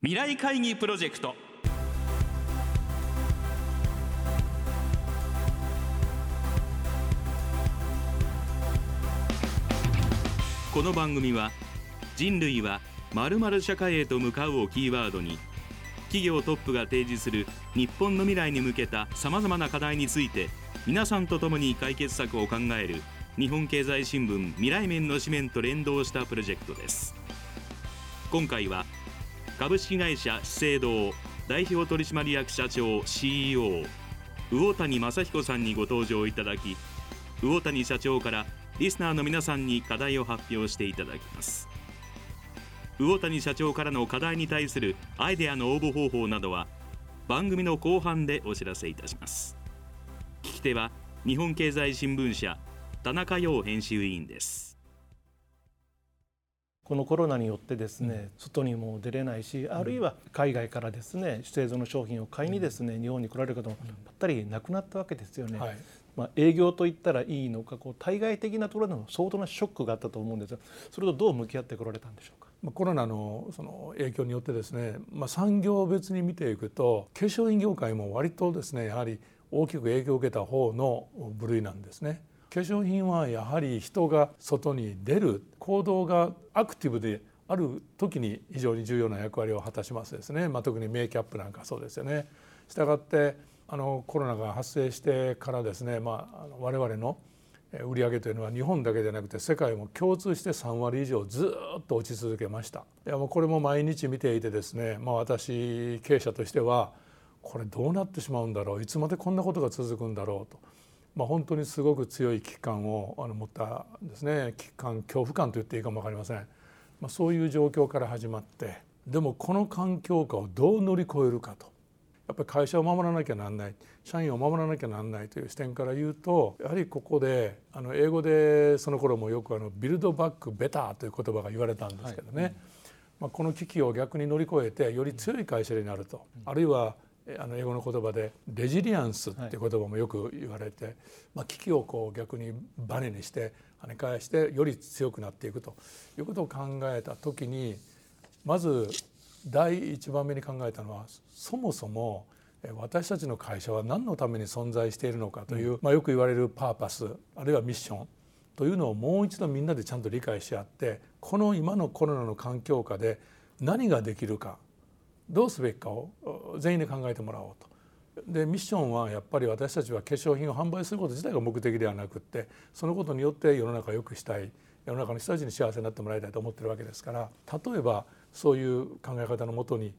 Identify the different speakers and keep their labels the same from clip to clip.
Speaker 1: 未来会議プロジェクト。この番組は人類は〇〇社会へと向かうをキーワードに企業トップが提示する日本の未来に向けたさまざまな課題について皆さんと共に解決策を考える日本経済新聞未来面の紙面と連動したプロジェクトです。今回は株式会社資生堂代表取締役社長 CEO 魚谷正彦さんにご登場いただき魚谷社長からリスナーの皆さんに課題を発表していただきます。魚谷社長からの課題に対するアイデアの応募方法などは番組の後半でお知らせいたします。聞き手は日本経済新聞社田中陽編集委員です。
Speaker 2: このコロナによってですね、うん、外にも出れないしあるいは海外からですね資生堂の商品を買いにですね、日本に来られる方もぱったりなくなったわけですよね。はい、まあ、営業と言ったらいいのかこう対外的なところでも相当なショックがあったと思うんですがそれとどう向き合ってこられたんでしょうか？
Speaker 3: コロナのその影響によってですね、まあ、産業別に見ていくと化粧品業界も割とですねやはり大きく影響を受けた方の部類なんですね。化粧品はやはり人が外に出る行動がアクティブである時に非常に重要な役割を果たしますですね、まあ、特にメイキャップなんかそうですよね。したがってあのコロナが発生してからですね、まあ、我々の売り上げというのは日本だけでなくて世界も共通して3割以上ずっと落ち続けました。いやもうこれも毎日見ていてですね、まあ、私経営者としてはこれどうなってしまうんだろういつまでこんなことが続くんだろうと。まあ、本当にすごく強い危機感をあの持ったですね。危機感恐怖感と言っていいかも分かりません、まあ、そういう状況から始まってでもこの環境下をどう乗り越えるかと。やっぱり会社を守らなきゃなんない。社員を守らなきゃなんないという視点から言うとやはりここであの英語でその頃もよくあのビルドバックベターという言葉が言われたんですけどね、はい、まあ、この危機を逆に乗り越えてより強い会社になると、あるいはあの英語の言葉でレジリアンスっていう言葉もよく言われて、まあ、危機をこう逆にバネにして跳ね返してより強くなっていくということを考えた時にまず第一番目に考えたのはそもそも私たちの会社は何のために存在しているのかという、まあ、よく言われるパーパスあるいはミッションというのをもう一度みんなでちゃんと理解し合ってこの今のコロナの環境下で何ができるかどうすべきかを全員で考えてもらおうと。でミッションはやっぱり私たちは化粧品を販売すること自体が目的ではなくってそのことによって世の中を良くしたい世の中の人たちに幸せになってもらいたいと思ってるわけですから例えばそういう考え方のもとに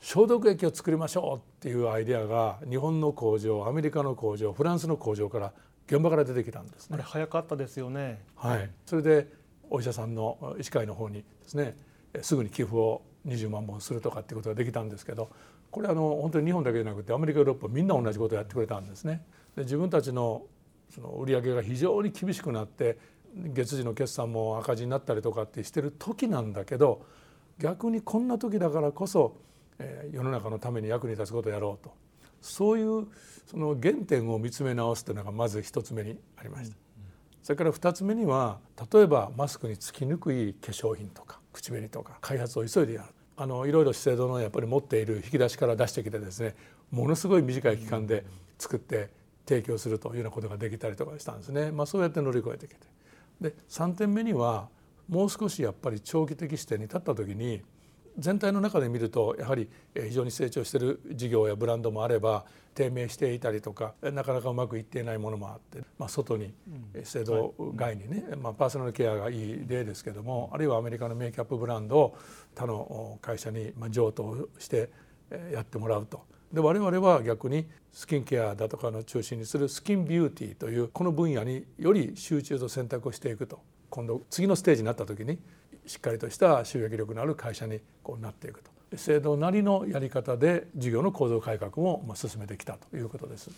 Speaker 3: 消毒液を作りましょうっていうアイデアが日本の工場アメリカの工場フランスの工場から現場から出てきたんですね。
Speaker 2: あれ早かったですよね。
Speaker 3: はい。それでお医者さんの医師会の方にですねすぐに寄付を20万本するとかっていうことができたんですけどこれあの本当に日本だけじゃなくてアメリカヨーロッパみんな同じことをやってくれたんですね。で自分たちのその売り上げが非常に厳しくなって月次の決算も赤字になったりとかってしてる時なんだけど逆にこんな時だからこそ、えー、世の中のために役に立つことをやろうとそういうその原点を見つめ直すというのがまず一つ目にありました。それから2つ目には例えばマスクにつきにくい化粧品とか口紅とか開発を急いでやるあのいろいろ資生堂のやっぱり持っている引き出しから出してきてですねものすごい短い期間で作って提供するというようなことができたりとかしたんですね、まあ、そうやって乗り越えてきて。で3点目にはもう少しやっぱり長期的視点に立った時に全体の中で見るとやはり非常に成長している事業やブランドもあれば低迷していたりとかなかなかうまくいっていないものもあって、まあ、外に制度外にね、まあ、パーソナルケアがいい例ですけどもあるいはアメリカのメイキャップブランドを他の会社に譲渡してやってもらうと。で我々は逆にスキンケアだとかの中心にするスキンビューティーというこの分野により集中と選択をしていくと。今度次のステージになった時にしっかりとした収益力のある会社にこうなっていくと。制度なりのやり方で事業の構造改革も進めてきたということです。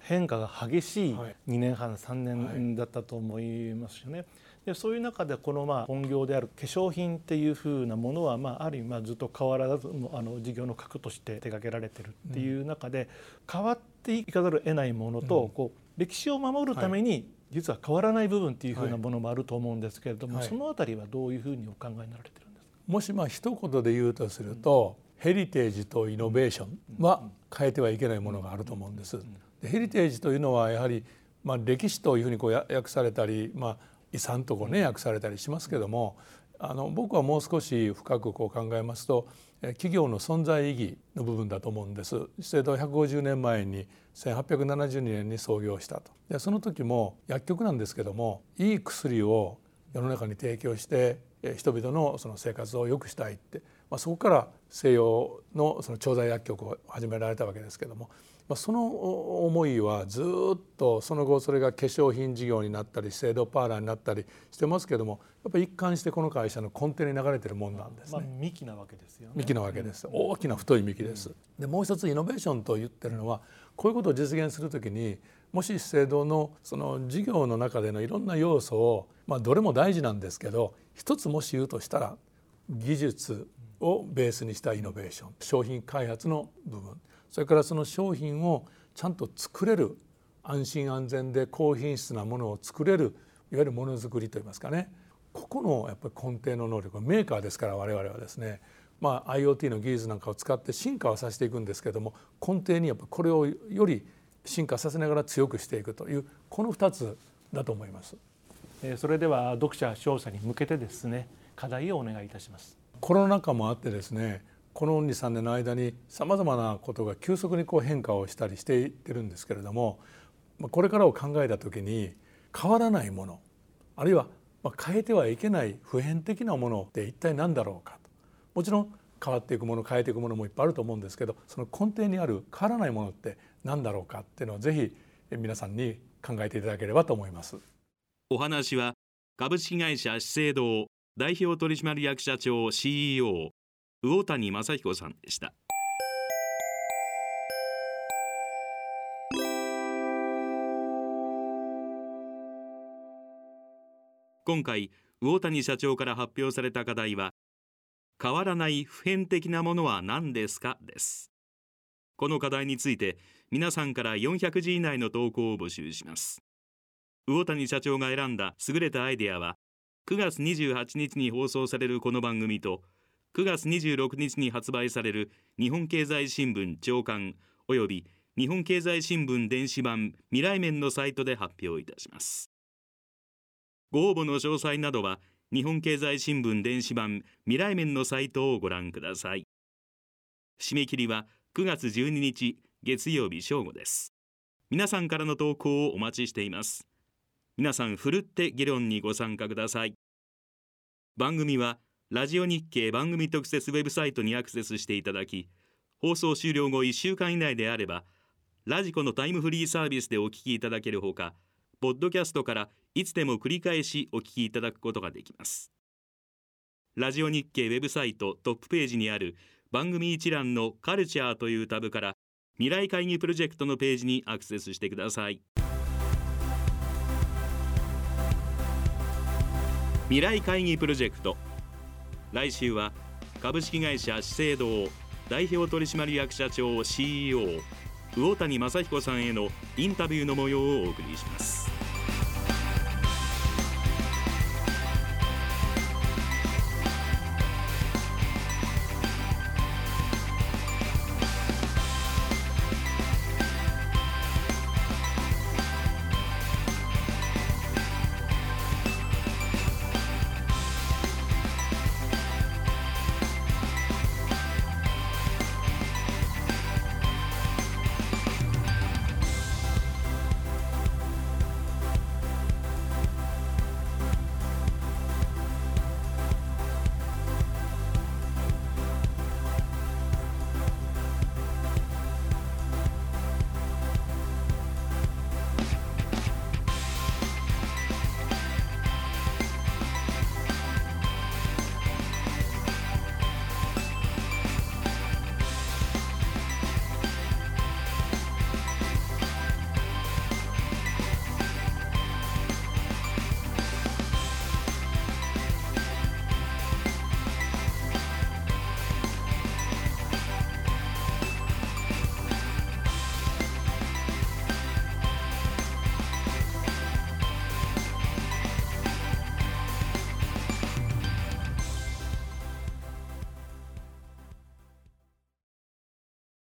Speaker 2: 変化が激しい2年半、3年だったと思いますよね。でそういう中でこのまあ本業である化粧品っていうふうなものはまあある意味まあずっと変わらずあの事業の核として手掛けられてるっていう中で変わっていかざるを得ないものとこう歴史を守るために実は変わらない部分っていうふうなものもあると思うんですけれども、はい、そのあたりはどういうふうにお考えになられてるんですか？
Speaker 3: もしまあ一言で言うとすると、ヘリテージとイノベーションは変えてはいけないものがあると思うんです。でヘリテージというのはやはりまあ、歴史というふうにこう訳されたり、まあ、遺産とこうね訳されたりしますけどもあの僕はもう少し深くこう考えますと企業の存在意義の部分だと思うんです。資生堂150年前に1872年に創業したとでその時も薬局なんですけどもいい薬を世の中に提供して人々のその生活を良くしたいって、まあ、そこから西洋のその調剤薬局を始められたわけですけどもまあ、その思いはずっとその後それが化粧品事業になったり資生堂パーラーになったりしてますけどもやっぱり一貫してこの会社の根底に流れてるもんなんですね。まあ、
Speaker 2: 幹なわけですよね。
Speaker 3: 幹なわけです。大きな太い幹です。でもう一つイノベーションと言ってるのはこういうことを実現するときにもし資生堂のその事業の中でのいろんな要素をまあどれも大事なんですけど一つもし言うとしたら技術をベースにしたイノベーション商品開発の部分それからその商品をちゃんと作れる安心安全で高品質なものを作れるいわゆるものづくりといいますかねここのやっぱり根底の能力メーカーですから我々はですねまあ、IoT の技術なんかを使って進化をさせていくんですけども根底にやっぱこれをより進化させながら強くしていくというこの2つだと思います。
Speaker 2: それでは読者視聴者に向けてですね課題をお願いいたします。
Speaker 3: コロナ禍もあってですねこの23年の間にさまざまなことが急速にこう変化をしたりしていってるんですけれどもこれからを考えた時に変わらないものあるいは変えてはいけない普遍的なものって一体何だろうかと。もちろん変わっていくもの変えていくものもいっぱいあると思うんですけどその根底にある変わらないものって何だろうかっていうのをぜひ皆さんに考えていただければと思います。
Speaker 1: お話は株式会社資生堂代表取締役社長 CEO 魚谷正彦さんでした。今回魚谷社長から発表された課題は変わらない普遍的なものは何ですか？です。この課題について皆さんから400字以内の投稿を募集します。魚谷社長が選んだ優れたアイデアは9月28日に放送されるこの番組と「9月26日に発売される日本経済新聞長官および日本経済新聞電子版未来面のサイトで発表いたします。ご応募の詳細などは日本経済新聞電子版未来面のサイトをご覧ください。締め切りは9月12日月曜日正午です。皆さんからの投稿をお待ちしています。皆さんふるって議論にご参加ください。番組はラジオ日経番組特設ウェブサイトにアクセスしていただき放送終了後1週間以内であればラジコのタイムフリーサービスでお聞きいただけるほかポッドキャストからいつでも繰り返しお聞きいただくことができます。ラジオ日経ウェブサイトトップページにある番組一覧のカルチャーというタブから未来会議プロジェクトのページにアクセスしてください。未来会議プロジェクト来週は株式会社資生堂代表取締役社長 CEO 魚谷正彦さんへのインタビューの模様をお送りします。